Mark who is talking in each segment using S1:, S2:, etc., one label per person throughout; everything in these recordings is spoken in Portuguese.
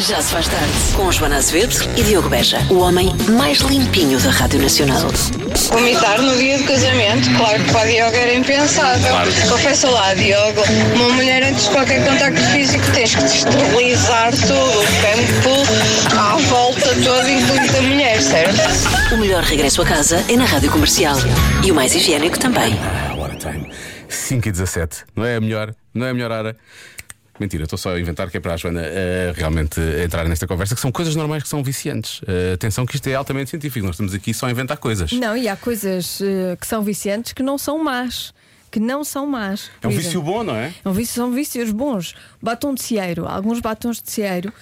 S1: Já se faz tarde. Com Joana Azevedo e Diogo Beja. O homem mais limpinho da Rádio Nacional.
S2: Vomitar no dia do casamento, claro que para a Diogo era impensável. Confessa lá, Diogo, uma mulher antes de qualquer contacto físico tens que esterilizar tudo, o campo à volta todo, incluindo a mulher, certo?
S1: O melhor regresso a casa é na Rádio Comercial. E o mais higiênico também.
S3: Ah, what a time. 5 e 17. Não é a melhor, não é a melhor hora. Mentira, estou só a inventar que é para a Joana eh, realmente entrar nesta conversa, que são coisas normais que são viciantes. Eh, atenção que isto é altamente científico, nós estamos aqui só a inventar coisas.
S4: Não, e há coisas eh, que são viciantes que não são más. Que não são más.
S3: É um vício bom, não é?
S4: é um vício- são vícios bons. Batom de cieiro. Alguns batons de cieiro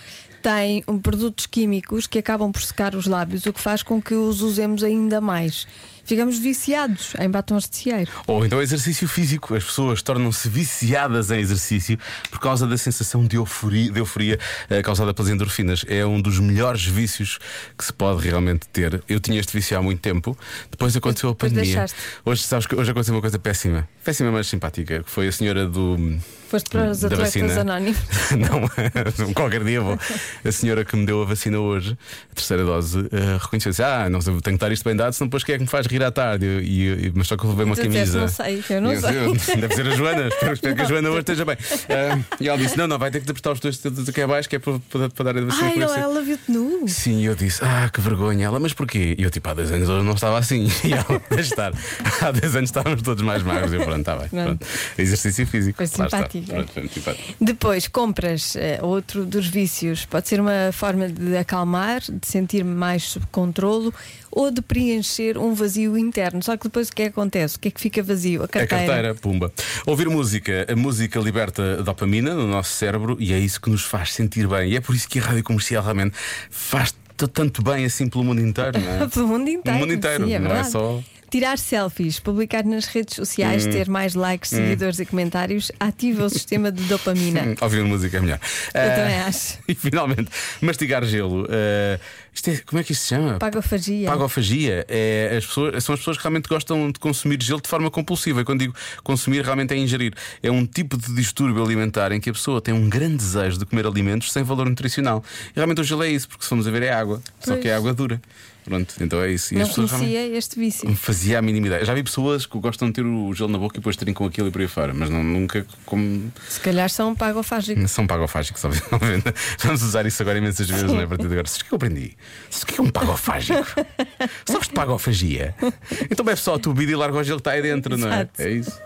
S4: têm um, produtos químicos que acabam por secar os lábios, o que faz com que os usemos ainda mais. Ficamos viciados em batons de cieiro.
S3: Ou então exercício físico. As pessoas tornam-se viciadas em exercício por causa da sensação de euforia, de euforia eh, causada pelas endorfinas. É um dos melhores vícios que se pode realmente ter. Eu tinha este vício há muito tempo, depois aconteceu a
S4: Depois
S3: pandemia.
S4: deixaste.
S3: Hoje, sabes que hoje aconteceu uma coisa péssima. Péssima, mas simpática. Que foi a senhora do.
S4: Foste para os atletas
S3: vacina.
S4: anónimos.
S3: não, qualquer dia vou. A senhora que me deu a vacina hoje, a terceira dose, eh, reconheceu disse: Ah, não tenho que estar isto bem dado, senão depois quem é que me faz rir à tarde? E, e- mas só que eu levei uma
S4: Tu disseste,
S3: camisa.
S4: "Não sei, eu não
S3: E
S4: sei."
S3: Deve ser a Joana, espero, espero que a Joana hoje esteja bem. Ah, e ela disse: Não, não, vai ter que apertar os dois dedos aqui abaixo, que é para, para, para dar a.
S4: Ai,
S3: com
S4: ela, viu-te nu.
S3: Sim, eu disse, ah, que vergonha. Ela, mas porquê? E eu, tipo, há dois anos eu não estava assim. E ela, deixa estar. Há dois anos estávamos todos mais magros. Eu, pronto, está bem.
S4: Pronto.
S3: Exercício físico.
S4: Foi simpático, é.
S3: Pronto, simpático.
S4: Depois compras eh, outro dos vícios. Pode ser uma forma de acalmar, de sentir mais sob controlo ou de preencher um vazio interno. Só que depois o que é que acontece? O que é que fica vazio? A
S3: A
S4: carteira.
S3: carteira, pumba. Ouvir música. A música liberta dopamina no nosso cérebro e é isso que nos faz sentir bem. E é por isso que a rádio comercial realmente faz tanto bem assim pelo mundo inteiro, não é?
S4: Pelo mundo inteiro.
S3: O mundo inteiro,
S4: Sim, é
S3: não é só-.
S4: Tirar selfies, publicar nas redes sociais, ter mais likes, seguidores e comentários, ativa o sistema de dopamina.
S3: Hum, Ouvir música é melhor.
S4: Eu
S3: Ah,
S4: também acho.
S3: E finalmente, mastigar gelo. Isto é, como é que isto se chama?
S4: Pagofagia.
S3: Pagofagia é as pessoas, são as pessoas que realmente gostam de consumir gelo de forma compulsiva. E quando digo consumir, realmente é ingerir. É um tipo de distúrbio alimentar em que a pessoa tem um grande desejo de comer alimentos sem valor nutricional. E realmente o gelo é isso, porque se formos a ver é água. Só
S4: Pois.
S3: que é água dura. Pronto, então é isso. E
S4: Não
S3: as pessoas realmente.
S4: conhecia este vício.
S3: Fazia a mínima ideia. Já vi pessoas que gostam de ter o gelo na boca e depois terem com aquilo e por aí fora, mas não, nunca como.
S4: Se calhar são pagofágicos.
S3: São pagofágicos, obviamente. Vamos usar isso agora imensas vezes, não é? A partir de agora. Sabes o que eu aprendi? Sabes o que é um pagofágico? Sabes de pagofagia? Então bebe só a tua vida e larga o gelo que está aí dentro, não é?
S4: Exato.
S3: É isso.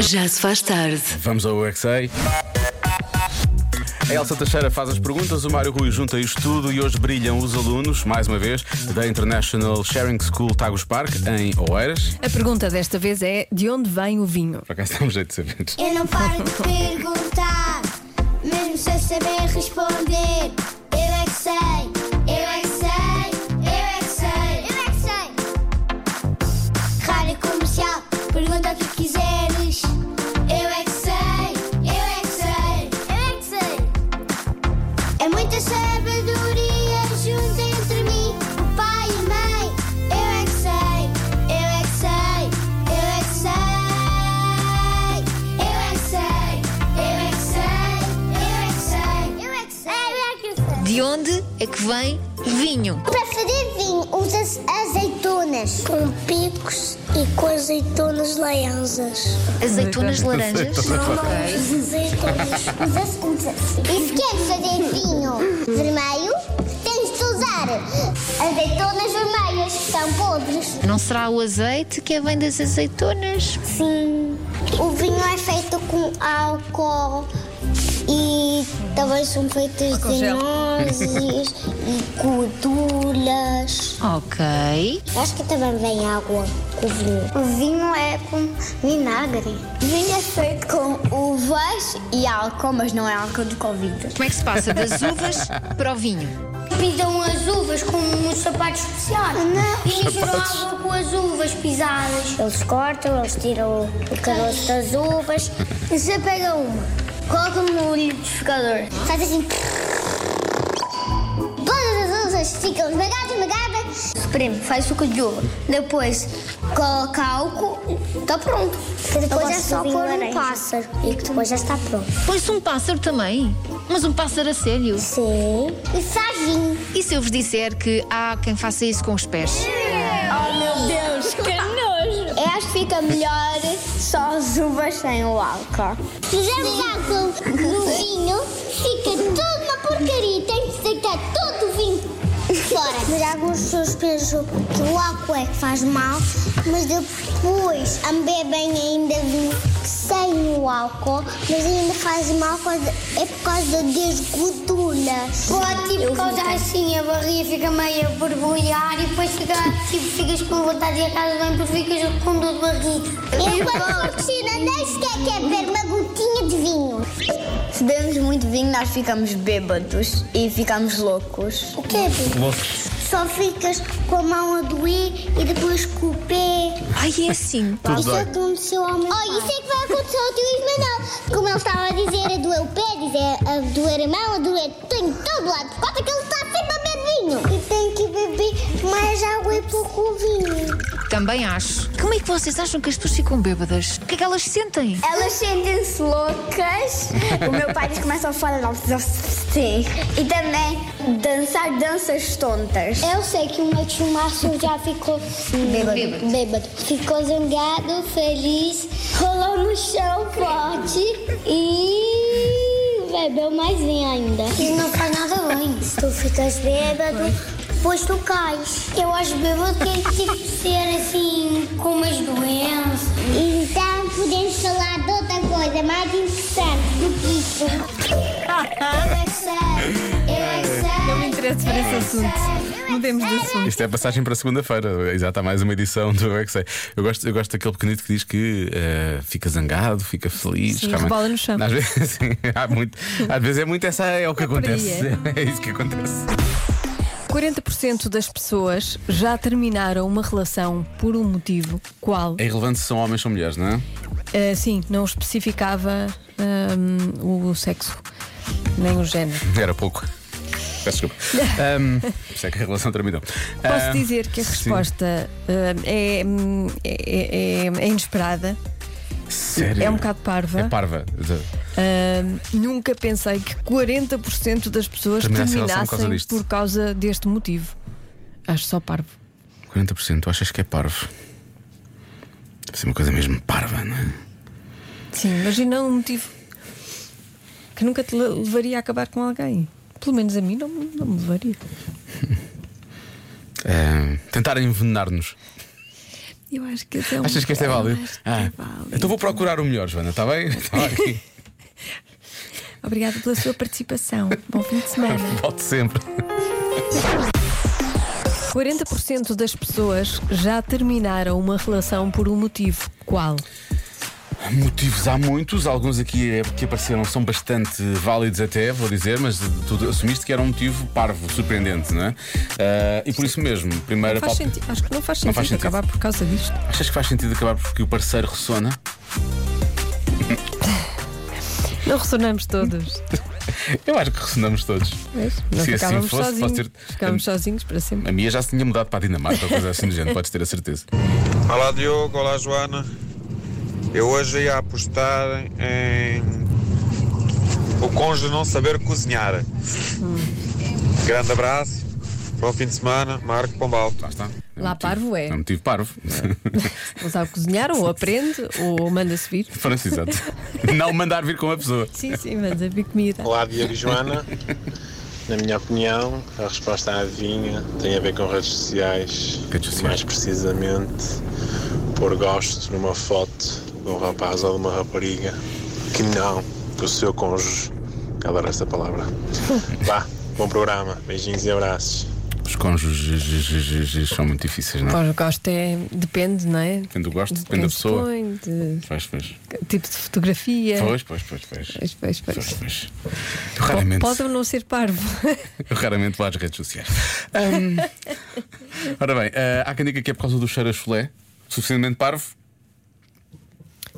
S1: Já se faz tarde.
S3: Vamos ao UXA. A Elsa Teixeira faz as perguntas, o Mário Rui junta isto tudo e hoje brilham os alunos, mais uma vez, da International Sharing School Tagus Park, em Oeiras.
S4: A pergunta desta vez é: de onde vem o vinho?
S3: Para cá está um jeito de saber.
S5: Eu não paro de perguntar, mesmo sem saber responder. Eu é que sei,
S6: vem vinho?
S5: Para fazer vinho usa-se azeitonas com picos e com azeitonas leanzas.
S6: Azeitonas laranjas? ok.
S5: Azeitonas. Usa-se, usa-se. E se queres fazer vinho vermelho, tens de usar azeitonas vermelhas, que são podres.
S6: Não será o azeite que é vem das azeitonas?
S5: Sim. O vinho é feito com álcool e também são feitas de nozes e gorduras.
S6: Ok.
S5: Acho que também vem água com o vinho. O vinho é com vinagre. O vinho é feito com uvas e álcool, mas não é álcool de Covid.
S6: Como é que se passa das uvas para o vinho?
S5: Pisam as uvas com uns sapatos especiais. Não. E misturam água com as uvas pisadas. Eles cortam, eles tiram o caroço das uvas. E você pega uma, coloca no liquidificador. Faz assim. Todas as uvas ficam esmagadas, esmagadas. Espreme, faz suco de uva. Depois coloca álcool, tá pronto. Depois é só pôr um pássaro e que depois já está pronto.
S6: Põe-se um pássaro também. Mas um pássaro a sério.
S5: Sim. E sardinho.
S6: E se eu vos disser que há quem faça isso com os pés?
S5: Oh meu Deus, que nojo! Eu acho que fica melhor só as uvas sem o álcool. Se fizermos álcool no vinho, fica toda uma porcaria. Tem que deitar todo o vinho fora. Mas algumas pessoas pensam que o álcool é que faz mal, mas depois bebem ainda vinho sem o álcool, mas ainda faz mal é por causa das gorduras. Pode tipo causar assim, a barriga fica meio a borbulhar e depois fica, tipo, ficas com vontade de ir à casa bem porque ficas com dor de barriga. Eu quando for piscina nem sequer quero beber uma gotinha de vinho.
S7: Se bebemos muito vinho, nós ficamos bêbados e ficamos loucos.
S5: O que é
S3: Loucos.
S5: Só ficas com a mão a doer e depois com o pé.
S6: Ai, é assim.
S5: Isso
S3: dói.
S5: aconteceu ao meu pai. Oh, isso é acontecer ao tio Ismael. Como ele estava a dizer, a doer o pé, dizer a doer a mão, a doer tem todo lado. Por causa que ele está sempre a beber vinho. E tem que beber mais água e pouco vinho.
S6: Também acho. Como é que vocês acham que as pessoas ficam bêbadas? O que é que elas sentem?
S7: Elas sentem-se loucas. O meu pai diz que começa a falar sim. E também dançar danças tontas.
S5: Eu sei que o meu tio Márcio já ficou
S7: Bêbado.
S5: bêbado. Ficou zangado, feliz, rolou no chão forte e bebeu mais vinho ainda. Isso não faz nada. Se tu ficas bêbado, depois tu cais. Eu acho bêbado que é tipo ser assim, com umas doenças. Então podemos falar coisa mais interessante do que isso. Eu é que sei, eu é que sei.
S4: Não me interessa por esse assunto. Mudemos de assunto.
S3: Isto é a passagem para segunda-feira. Exato, há mais uma edição do Eu é sei. Eu gosto, eu gosto daquele pequenito que diz que eh, fica zangado, fica feliz.
S4: Sim, rebola no chão.
S3: Às vezes, sim, há muito, às vezes é muito essa é o que
S4: É aí,
S3: acontece. É isso que acontece.
S4: 40% das pessoas já terminaram uma relação por um motivo. Qual?
S3: É irrelevante se são homens ou mulheres, não é?
S4: Ah, sim, não especificava ahm, o sexo, nem o género.
S3: Era pouco. Peço desculpa. Um, é que a relação terminou.
S4: Posso
S3: Ahm,
S4: dizer que a resposta ahm, é, é- é- é inesperada,
S3: Sério?
S4: é um bocado parva.
S3: É parva.
S4: Ahm, nunca pensei que 40% das pessoas
S3: Terminasse causa
S4: terminassem
S3: disto.
S4: por causa deste motivo. Acho só parvo.
S3: 40%, tu achas que é parvo? Deve ser uma coisa mesmo parva, não é?
S4: Sim, imagina um motivo que nunca te le- levaria a acabar com alguém. Pelo menos a mim não, não me levaria.
S3: Ahm, tentar envenenar-nos.
S4: Eu acho que esse é um
S3: Achas que este é válido?
S4: que
S3: Ah,
S4: é válido.
S3: então vou procurar o melhor, Joana, está bem? Está aqui.
S4: Obrigada pela sua participação. Bom fim de semana.
S3: Volte sempre.
S4: 40% das pessoas já terminaram uma relação por um motivo. Qual?
S3: Motivos há muitos, alguns aqui é- que apareceram são bastante válidos até, vou dizer, mas tu assumiste que era um motivo parvo, surpreendente, não é? Ah, e por isso mesmo, primeira
S4: Faz sentido. Acho que não faz
S3: Não
S4: sentido,
S3: faz sentido.
S4: acabar por causa disto.
S3: Achas que faz sentido acabar porque o parceiro ressona?
S4: Não ressonamos todos.
S3: Eu acho que ressonamos todos.
S4: Não
S3: Se assim
S4: ficávamos
S3: fosse,
S4: sozinhos.
S3: posso ter-
S4: Ficávamos sozinhos para sempre.
S3: A minha já se tinha mudado para a Dinamarca ou coisa assim do género, podes ter a certeza.
S8: Olá Diogo, olá Joana. Eu hoje ia apostar em o cônjuge não saber cozinhar. Grande abraço, bom fim de semana, Marco Pombal.
S3: Lá está. É
S4: Lá
S3: motivo-
S4: parvo é.
S3: É um motivo parvo.
S4: Ou sabe cozinhar, ou aprende, ou manda-se vir.
S3: Pronto, exato. Não mandar vir com a pessoa.
S4: Sim, sim, manda vir comida.
S9: Olá, Diogo e Joana. Na minha opinião, a resposta à adivinha tem a ver com redes sociais.
S3: Redes sociais.
S9: Mais precisamente, pôr gosto numa foto de um rapaz ou de uma rapariga que não do seu cônjuge. Adoro esta palavra. Vá, bom programa. Beijinhos e abraços.
S3: Os cônjuges são muito difíceis, não é?
S4: Pois, gosto é. Depende, não é?
S3: Depende do gosto,
S4: De
S3: depende da pessoa.
S4: põe, de
S3: Pois, pois.
S4: tipo de fotografia.
S3: Pois, pois, pois, pois.
S4: Pois, pois, pois.
S3: Raramente,
S4: Pode ou não ser parvo.
S3: eu raramente vou às redes sociais. Ahm, ora bem, ah, há quem diga que é por causa do cheiro a chulé, suficientemente parvo.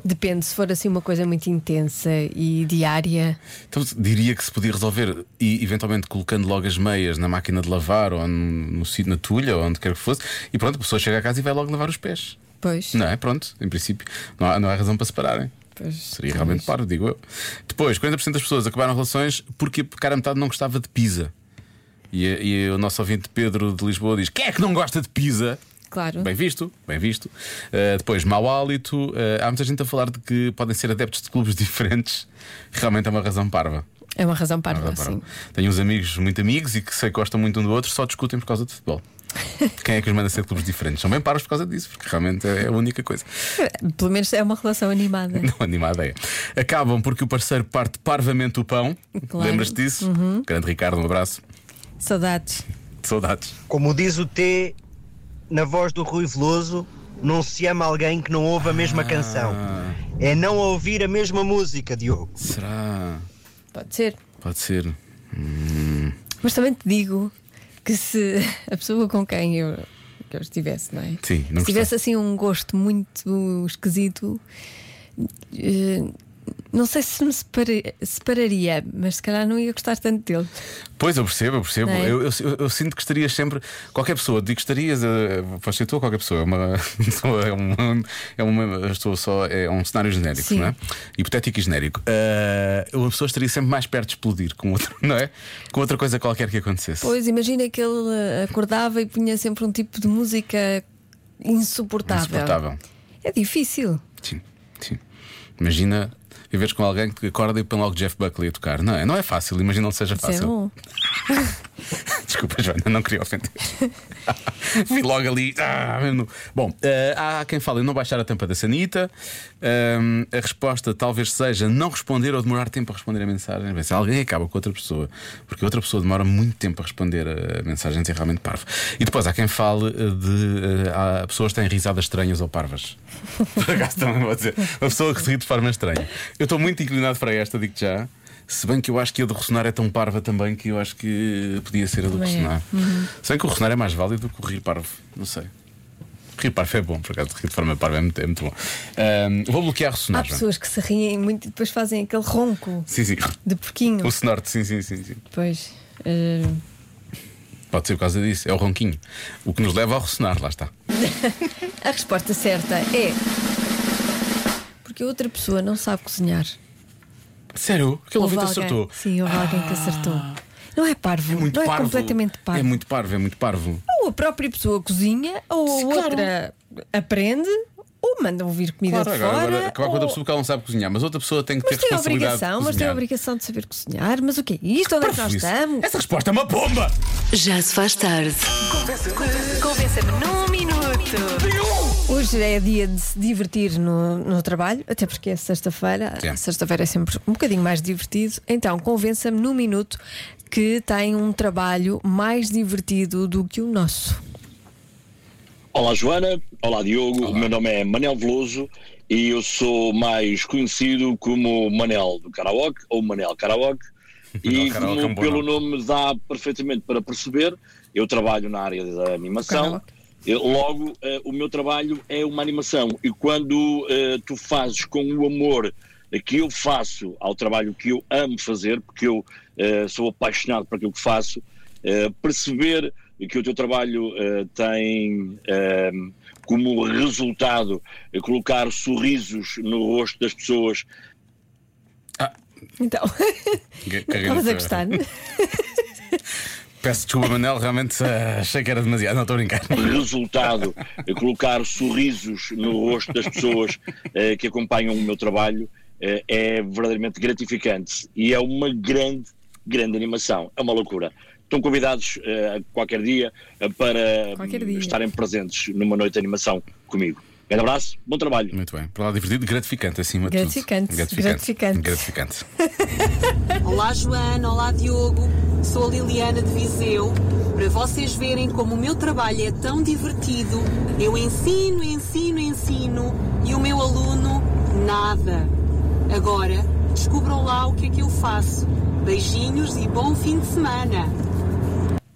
S4: Depende, se for assim uma coisa muito intensa e diária.
S3: Então diria que se podia resolver e eventualmente colocando logo as meias na máquina de lavar ou no, no sítio na tulha ou onde quer que fosse, e pronto, a pessoa chega a casa e vai logo lavar os pés.
S4: Pois.
S3: Não é? Pronto, em princípio, não há, não há razão para separarem.
S4: Pois,
S3: Seria realmente parvo, digo eu. Depois, 40% das pessoas acabaram relações porque a cara metade não gostava de pizza. E, e o nosso ouvinte Pedro de Lisboa diz: Quem é que não gosta de pizza?
S4: Claro.
S3: Bem visto, bem visto. Uh, depois, mau hálito. Uh, há muita gente a falar de que podem ser adeptos de clubes diferentes. Realmente é uma razão parva.
S4: É uma razão
S3: É uma
S4: parva,
S3: razão
S4: sim.
S3: parva. Tenho uns amigos, muito amigos, e que sei que gostam muito um do outro, só discutem por causa de futebol. Quem é que os manda ser clubes diferentes? São bem parvos por causa disso, porque realmente é a única coisa.
S4: Pelo menos é uma relação animada.
S3: Não animada é. Acabam porque o parceiro parte parvamente o pão.
S4: Claro.
S3: Lembras-te disso?
S4: Uhum.
S3: Grande Ricardo, um abraço.
S4: Saudades.
S3: Saudades.
S10: Como diz o T na voz do Rui Veloso, não se ama alguém que não ouve a mesma canção. É não ouvir a mesma música, Diogo.
S3: Será?
S4: Pode ser.
S3: Pode ser. Hum.
S4: Mas também te digo que se a pessoa com quem eu, que eu estivesse, não é?
S3: Sim, não
S4: se tivesse assim um gosto muito esquisito, eh, não sei se me separa- separaria, mas se calhar não ia gostar tanto dele.
S3: Pois, eu percebo, eu percebo.
S4: É?
S3: Eu, eu- eu- eu sinto que estarias sempre. Qualquer pessoa, digo que estarias. Pode ser tu ou qualquer pessoa. É uma. É uma, é uma estou só, é um cenário genérico,
S4: Sim.
S3: não é? Hipotético e genérico. Eh, uma pessoa estaria sempre mais perto de explodir com outro, não é? Com outra coisa qualquer que acontecesse.
S4: Pois imagina que ele eh, acordava e punha sempre um tipo de música insuportável.
S3: Insuportável.
S4: É difícil.
S3: Sim, sim. Imagina viveres com alguém que acorda e põe logo Jeff Buckley a tocar. Não é, não é fácil, imagina não seja
S4: Isso é
S3: fácil.
S4: bom.
S3: Desculpa, Joana, não queria ofender. Vi logo ali. ah. Bom, eh, há quem fale em não baixar a tampa da sanita. Ahm, a resposta talvez seja não responder ou demorar tempo a responder a mensagem. Bem, se alguém acaba com outra pessoa, porque outra pessoa demora muito tempo a responder a mensagens, é realmente parvo. E depois há quem fale eh, de. eh, há pessoas que têm risadas estranhas ou parvas. Por acaso também vou dizer. Uma pessoa que se ri de forma estranha. Eu estou muito inclinado para esta, digo já. Se bem que eu acho que a do ressonar é tão parva também que eu acho que podia ser a do
S4: Também é.
S3: ressonar.
S4: Uhum.
S3: Se bem que o ressonar é mais válido do que o rir parvo. Não sei. Rir parvo é bom, por acaso, rir de forma parva é muito, é muito bom. Ahm, vou bloquear
S4: Há
S3: ressonar. Joana.
S4: pessoas que se riem muito e depois fazem aquele ronco
S3: Sim, sim.
S4: de porquinho.
S3: O sonorte, sim, sim, sim, sim.
S4: Pois. eh,
S3: Pode ser por causa disso. É o ronquinho. O que nos leva ao ressonar, lá está.
S4: a resposta certa é. Porque a outra pessoa não sabe cozinhar.
S3: Sério? Aquele ouvinte
S4: alguém-
S3: acertou.
S4: Sim, houve alguém que acertou. Não é parvo,
S3: É muito
S4: não é
S3: parvo.
S4: completamente parvo.
S3: É muito parvo, é muito parvo.
S4: Ou a própria pessoa cozinha, ou a
S3: claro.
S4: outra aprende, ou manda ouvir comida
S3: Claro,
S4: de
S3: agora,
S4: fora.
S3: agora acabar com
S4: ou...
S3: outra pessoa que ela não sabe cozinhar, mas outra pessoa tem que
S4: Mas
S3: ter
S4: tem obrigação,
S3: de
S4: mas tem a obrigação de saber cozinhar. Mas o que é isto? Onde é que nós
S3: isso.
S4: estamos?
S3: Essa resposta é uma bomba!
S1: Já se faz tarde.
S11: Convença-me num minuto.
S4: Hoje é dia de se divertir no, no trabalho, até porque é sexta-feira. Sexta-feira é sempre um bocadinho mais divertido. Então, convença-me num minuto que tem um trabalho mais divertido do que o nosso.
S12: Olá Joana, olá Diogo, o meu nome é Manel Veloso e eu sou mais conhecido como Manel do Karaoke ou Manel Karaoke e
S3: é
S12: como pelo nome dá perfeitamente para perceber, eu trabalho na área da animação.
S4: Karaoke.
S12: Eu, Logo, eh, o meu trabalho é uma animação. E quando eh, tu fazes com o amor que eu faço ao trabalho que eu amo fazer, porque eu eh, sou apaixonado por aquilo que faço, eh, perceber que o teu trabalho eh, tem eh, como resultado eh, colocar sorrisos no rosto das pessoas.
S4: Então,
S3: Caguei no
S4: estavas a gostar?
S3: Peço desculpa, Manel, realmente eh, achei que era demasiado. Não, estou a brincar.
S12: resultado eh, colocar sorrisos no rosto das pessoas eh, que acompanham o meu trabalho eh, é verdadeiramente gratificante e é uma grande, grande animação. É uma loucura. Estão convidados eh, a qualquer dia eh, para
S4: Qualquer
S12: hum,
S4: dia.
S12: estarem presentes numa noite de animação comigo. Grande abraço, bom trabalho.
S3: Muito bem. Para lá divertido, gratificante acima de
S4: Gratificante,
S3: tudo.
S4: gratificante.
S3: Gratificante.
S11: Olá Joana, olá Diogo, sou a Liliana de Viseu. Para vocês verem como o meu trabalho é tão divertido, eu ensino, ensino, ensino e o meu aluno nada. Agora, descubram lá o que é que eu faço. Beijinhos e bom fim de semana.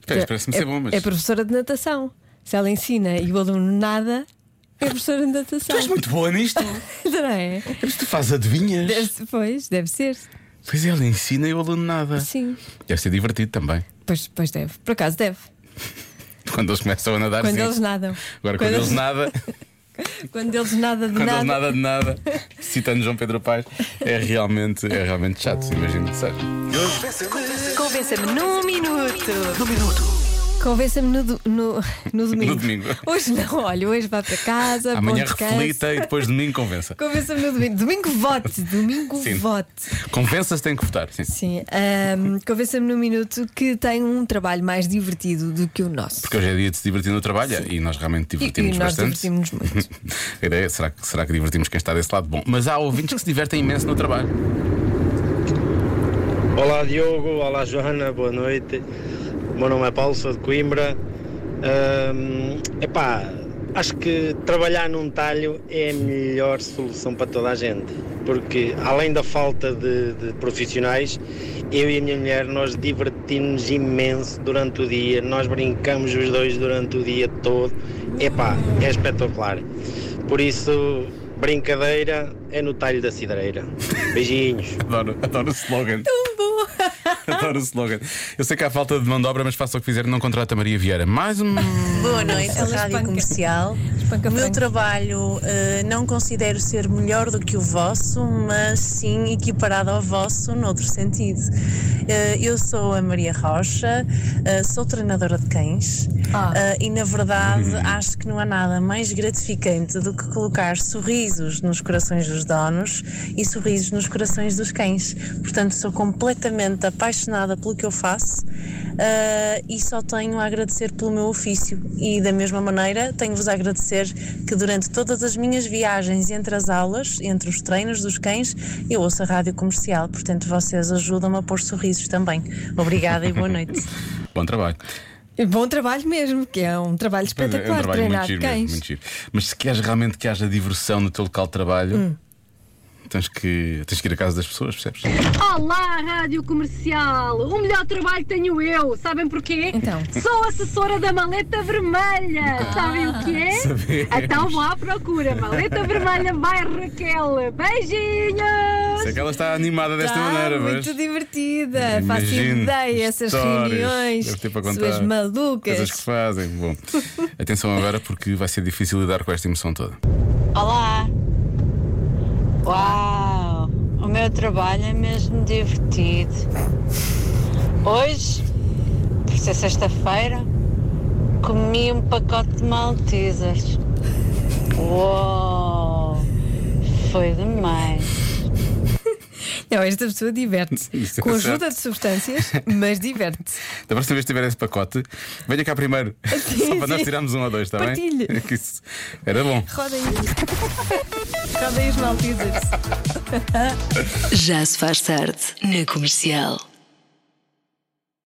S3: Pois, Parece-me ser bom, mas.
S4: É professora de natação. Se ela ensina e o aluno nada, É professora de natação.
S3: Tu és muito boa nisto.
S4: Não é?
S3: Mas tu fazes adivinhas.
S4: Deve, pois, deve ser.
S3: Pois ela ensina e o aluno nada.
S4: Sim.
S3: Deve ser divertido também.
S4: Pois, pois deve. Por acaso deve.
S3: Quando eles começam a nadar.
S4: Quando
S3: sim.
S4: eles nadam.
S3: Agora, quando, eles nada,
S4: Quando eles nada de
S3: quando
S4: nada.
S3: eles nada de nada, citando João Pedro Paes, é realmente, é realmente chato, imagino que seja.
S4: Convença-me num minuto. Num minuto. Convença-me no, do- no, no domingo.
S3: No domingo.
S4: Hoje não, olha, hoje vai para casa.
S3: Amanhã
S4: bom descanso.
S3: reflita e depois domingo convença.
S4: Convença-me no domingo. Domingo vote. Domingo
S3: Sim.
S4: vote.
S3: Convença-se tem que votar. Sim.
S4: Sim. ahm, Convença-me no minuto que tem um trabalho mais divertido do que o nosso.
S3: Porque hoje é dia de se divertir no trabalho e nós realmente
S4: E,
S3: divertimos
S4: e nós
S3: bastante.
S4: divertimos muito.
S3: A ideia é, será que, será que divertimos quem está desse lado? Bom, mas há ouvintes que se divertem imenso no trabalho.
S10: Olá Diogo, olá Joana, boa noite. O meu nome é Paulo, sou de Coimbra. Ahm, epá, acho que trabalhar num talho é a melhor solução para toda a gente, porque além da falta de, de profissionais, eu e a minha mulher nós divertimos imenso durante o dia, nós brincamos os dois durante o dia todo. Epá, é espetacular. Por isso, brincadeira é no talho da cidreira. Beijinhos.
S3: Adoro, adoro o slogan. Adoro o slogan. Eu sei que há falta de mão de obra, mas faça o que fizer, não contrata Maria Vieira. Mais um.
S13: Boa noite,
S4: Ela
S13: Rádio
S4: espanca.
S13: Comercial.
S4: Espanca
S13: o meu trabalho eh, não considero ser melhor do que o vosso, mas sim equiparado ao vosso noutro sentido. Eh, eu sou a Maria Rocha, eh, sou treinadora de cães
S4: Ah.
S13: e, na verdade, acho que não há nada mais gratificante do que colocar sorrisos nos corações dos donos e sorrisos nos corações dos cães. Portanto, sou completamente apaixonada pelo que eu faço uh, e só tenho a agradecer pelo meu ofício. E da mesma maneira, tenho-vos a agradecer que durante todas as minhas viagens entre as aulas, entre os treinos dos cães, eu ouço a rádio comercial. Portanto, vocês ajudam-me a pôr sorrisos também. Obrigada e boa noite.
S3: Bom trabalho.
S4: Bom trabalho mesmo, que é um trabalho
S3: Pois é,
S4: espetacular. treinar
S3: muito giro, mesmo,
S4: cães.
S3: muito giro. Mas se queres realmente que haja diversão no teu local de trabalho,
S4: Hum.
S3: Tens, que, tens que ir à casa das pessoas, percebes?
S14: Olá, Rádio Comercial! O melhor trabalho tenho eu, sabem porquê?
S4: Então.
S14: Sou assessora da maleta vermelha, sabem o que é?
S3: sabemos.
S14: Então vou à procura, maleta vermelha vai Raquel, beijinhos!
S3: Sei que ela está animada desta
S4: Tá
S3: maneira, mas.
S4: muito divertida. Faço ideia, essas reuniões,
S3: deve ter para contar,
S4: suas malucas.
S3: Coisas que fazem. Bom, atenção agora porque vai ser difícil lidar com esta emoção toda.
S15: Olá! Uau! O meu trabalho é mesmo divertido. Hoje, por ser sexta-feira, comi um pacote de maltesas. Uau! Foi demais.
S4: Não, esta pessoa diverte-se.
S3: É
S4: Com
S3: certo.
S4: ajuda de substâncias, mas diverte-se.
S3: Da próxima vez que tiver esse pacote, venha cá primeiro. Só para nós
S4: sim.
S3: tirarmos um ou dois, está bem?
S4: Partilhe.
S3: Que isso era bom.
S4: Roda aí. Roda aí os maltesers.
S1: Já se faz tarde na comercial.